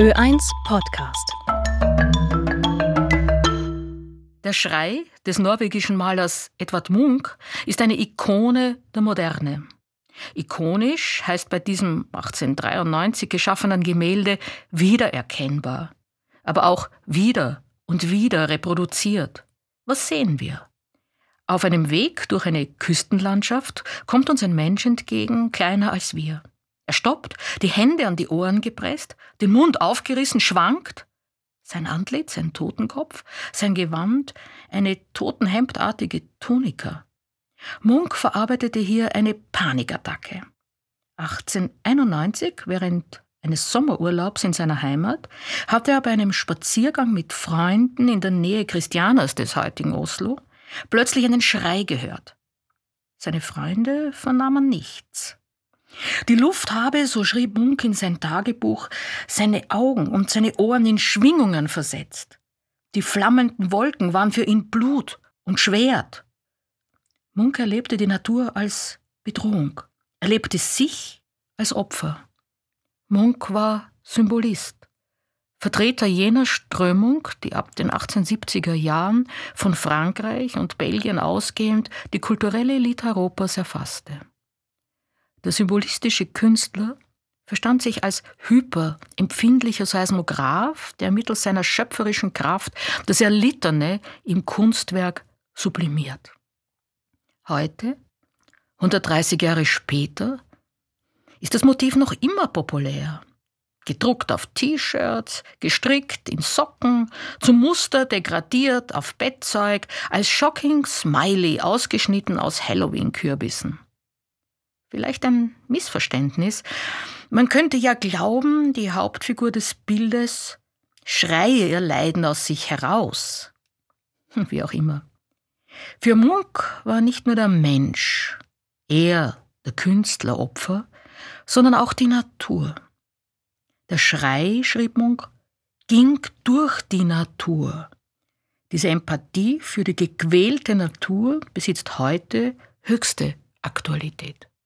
Ö1 Podcast. Der Schrei des norwegischen Malers Edvard Munch ist eine Ikone der Moderne. Ikonisch heißt bei diesem 1893 geschaffenen Gemälde wiedererkennbar, aber auch wieder und wieder reproduziert. Was sehen wir? Auf einem Weg durch eine Küstenlandschaft kommt uns ein Mensch entgegen, kleiner als wir. Er stoppt, die Hände an die Ohren gepresst, den Mund aufgerissen, schwankt. Sein Antlitz, ein Totenkopf, sein Gewand, eine totenhemdartige Tunika. Munk verarbeitete hier eine Panikattacke. 1891, während eines Sommerurlaubs in seiner Heimat, hatte er bei einem Spaziergang mit Freunden in der Nähe Christianas des heutigen Oslo plötzlich einen Schrei gehört. Seine Freunde vernahmen nichts. Die Luft habe, so schrieb Munk in sein Tagebuch, seine Augen und seine Ohren in Schwingungen versetzt. Die flammenden Wolken waren für ihn Blut und Schwert. Munk erlebte die Natur als Bedrohung, erlebte sich als Opfer. Munk war Symbolist, Vertreter jener Strömung, die ab den 1870er Jahren von Frankreich und Belgien ausgehend die kulturelle Elite Europas erfasste. Der symbolistische Künstler verstand sich als hyperempfindlicher Seismograph, der mittels seiner schöpferischen Kraft das Erlittene im Kunstwerk sublimiert. Heute, 130 Jahre später, ist das Motiv noch immer populär. Gedruckt auf T-Shirts, gestrickt in Socken, zum Muster degradiert auf Bettzeug, als Shocking Smiley ausgeschnitten aus Halloween-Kürbissen. Vielleicht ein Missverständnis. Man könnte ja glauben, die Hauptfigur des Bildes schreie ihr Leiden aus sich heraus. Hm, wie auch immer. Für Munk war nicht nur der Mensch, er, der Künstler, Opfer, sondern auch die Natur. Der Schrei, schrieb Munk, ging durch die Natur. Diese Empathie für die gequälte Natur besitzt heute höchste Aktualität.